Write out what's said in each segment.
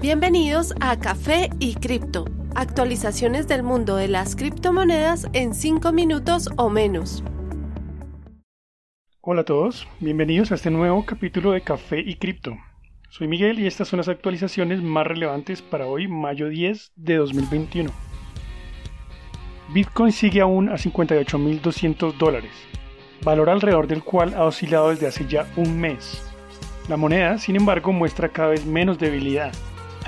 Bienvenidos a Café y Cripto, actualizaciones del mundo de las criptomonedas en 5 minutos o menos. Hola a todos, bienvenidos a este nuevo capítulo de Café y Cripto. Soy Miguel y estas son las actualizaciones más relevantes para hoy, mayo 10 de 2021. Bitcoin sigue aún a 58.200 dólares, valor alrededor del cual ha oscilado desde hace ya un mes. La moneda, sin embargo, muestra cada vez menos debilidad,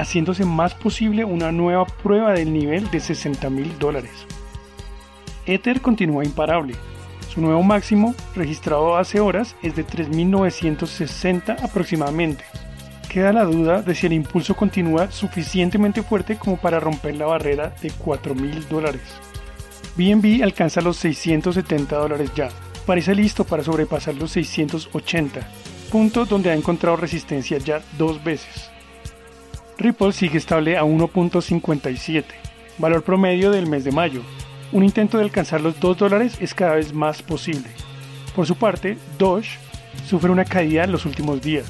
haciéndose más posible una nueva prueba del nivel de 60 mil dólares. Ether continúa imparable. Su nuevo máximo, registrado hace horas, es de 3.960 aproximadamente. Queda la duda de si el impulso continúa suficientemente fuerte como para romper la barrera de 4.000 dólares. BNB alcanza los 670 dólares ya. Parece listo para sobrepasar los 680, punto donde ha encontrado resistencia ya dos veces. Ripple sigue estable a 1.57, valor promedio del mes de mayo. Un intento de alcanzar los 2 dólares es cada vez más posible. Por su parte, Doge sufre una caída en los últimos días.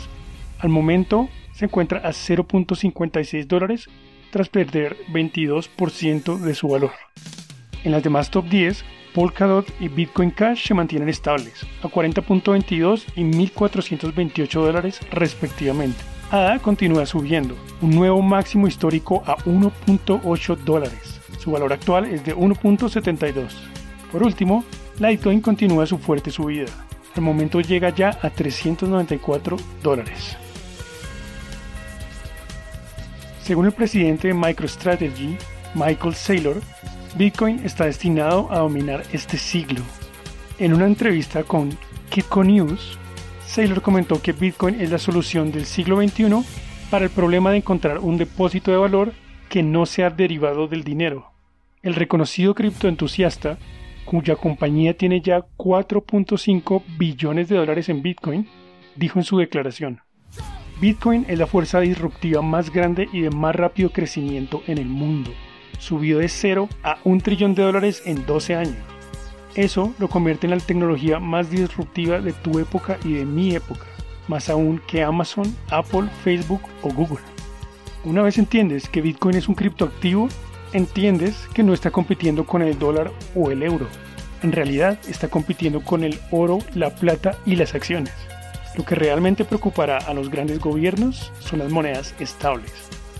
Al momento se encuentra a 0.56 dólares tras perder 22% de su valor. En las demás top 10, Polkadot y Bitcoin Cash se mantienen estables, a 40.22 y 1.428 dólares respectivamente. ADA continúa subiendo, un nuevo máximo histórico a 1.8 dólares. Su valor actual es de 1.72. Por último, Litecoin continúa su fuerte subida. Al momento llega ya a 394 dólares. Según el presidente de MicroStrategy, Michael Saylor, Bitcoin está destinado a dominar este siglo. En una entrevista con Kitco News, Saylor comentó que Bitcoin es la solución del siglo XXI para el problema de encontrar un depósito de valor que no sea derivado del dinero. El reconocido criptoentusiasta, cuya compañía tiene ya 4.5 billones de dólares en Bitcoin, dijo en su declaración, Bitcoin es la fuerza disruptiva más grande y de más rápido crecimiento en el mundo. Subió de 0 a un trillón de dólares en 12 años. Eso lo convierte en la tecnología más disruptiva de tu época y de mi época, más aún que Amazon, Apple, Facebook o Google. Una vez entiendes que Bitcoin es un criptoactivo, entiendes que no está compitiendo con el dólar o el euro. En realidad está compitiendo con el oro, la plata y las acciones. Lo que realmente preocupará a los grandes gobiernos son las monedas estables.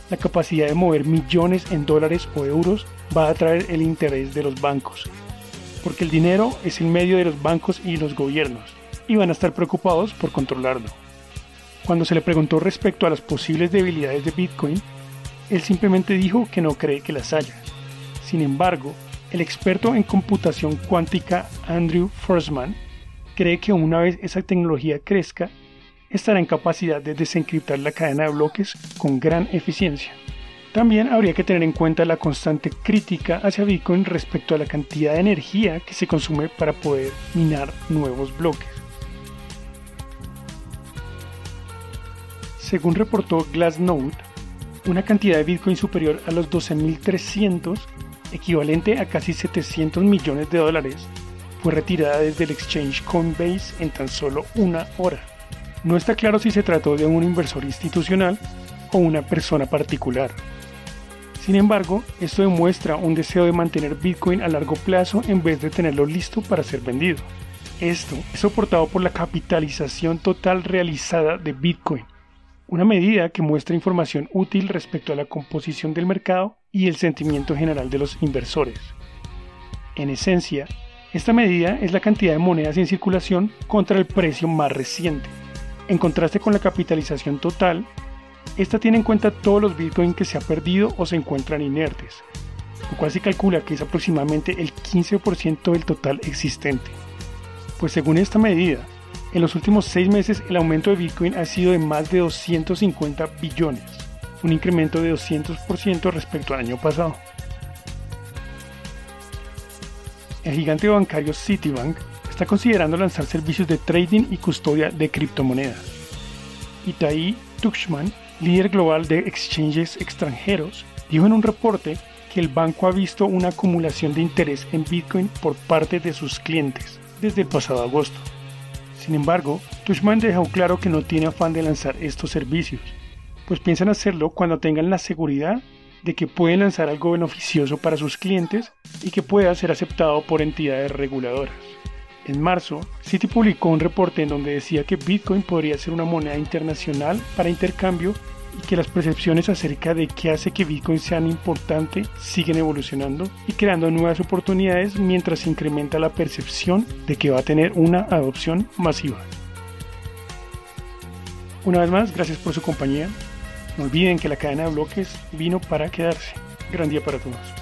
La capacidad de mover millones en dólares o euros va a atraer el interés de los bancos porque el dinero es el medio de los bancos y los gobiernos, y van a estar preocupados por controlarlo. Cuando se le preguntó respecto a las posibles debilidades de Bitcoin, él simplemente dijo que no cree que las haya. Sin embargo, el experto en computación cuántica Andrew Forsman cree que una vez esa tecnología crezca, estará en capacidad de desencriptar la cadena de bloques con gran eficiencia. También habría que tener en cuenta la constante crítica hacia Bitcoin respecto a la cantidad de energía que se consume para poder minar nuevos bloques. Según reportó Glassnode, una cantidad de Bitcoin superior a los 12.300, equivalente a casi 700 millones de dólares, fue retirada desde el exchange Coinbase en tan solo una hora. No está claro si se trató de un inversor institucional o una persona particular. Sin embargo, esto demuestra un deseo de mantener Bitcoin a largo plazo en vez de tenerlo listo para ser vendido. Esto es soportado por la capitalización total realizada de Bitcoin, una medida que muestra información útil respecto a la composición del mercado y el sentimiento general de los inversores. En esencia, esta medida es la cantidad de monedas en circulación contra el precio más reciente. En contraste con la capitalización total, esta tiene en cuenta todos los Bitcoin que se ha perdido o se encuentran inertes, lo cual se calcula que es aproximadamente el 15% del total existente. Pues según esta medida, en los últimos 6 meses el aumento de Bitcoin ha sido de más de 250 billones, un incremento de 200% respecto al año pasado. El gigante bancario Citibank está considerando lanzar servicios de trading y custodia de criptomonedas. Itai Tuchman líder global de exchanges extranjeros, dijo en un reporte que el banco ha visto una acumulación de interés en Bitcoin por parte de sus clientes desde el pasado agosto. Sin embargo, Tushman dejó claro que no tiene afán de lanzar estos servicios. pues piensan hacerlo cuando tengan la seguridad de que pueden lanzar algo beneficioso para sus clientes y que pueda ser aceptado por entidades reguladoras. En marzo, Citi publicó un reporte en donde decía que Bitcoin podría ser una moneda internacional para intercambio y que las percepciones acerca de qué hace que Bitcoin sean importante siguen evolucionando y creando nuevas oportunidades mientras se incrementa la percepción de que va a tener una adopción masiva. Una vez más, gracias por su compañía. No olviden que la cadena de bloques vino para quedarse. Gran día para todos.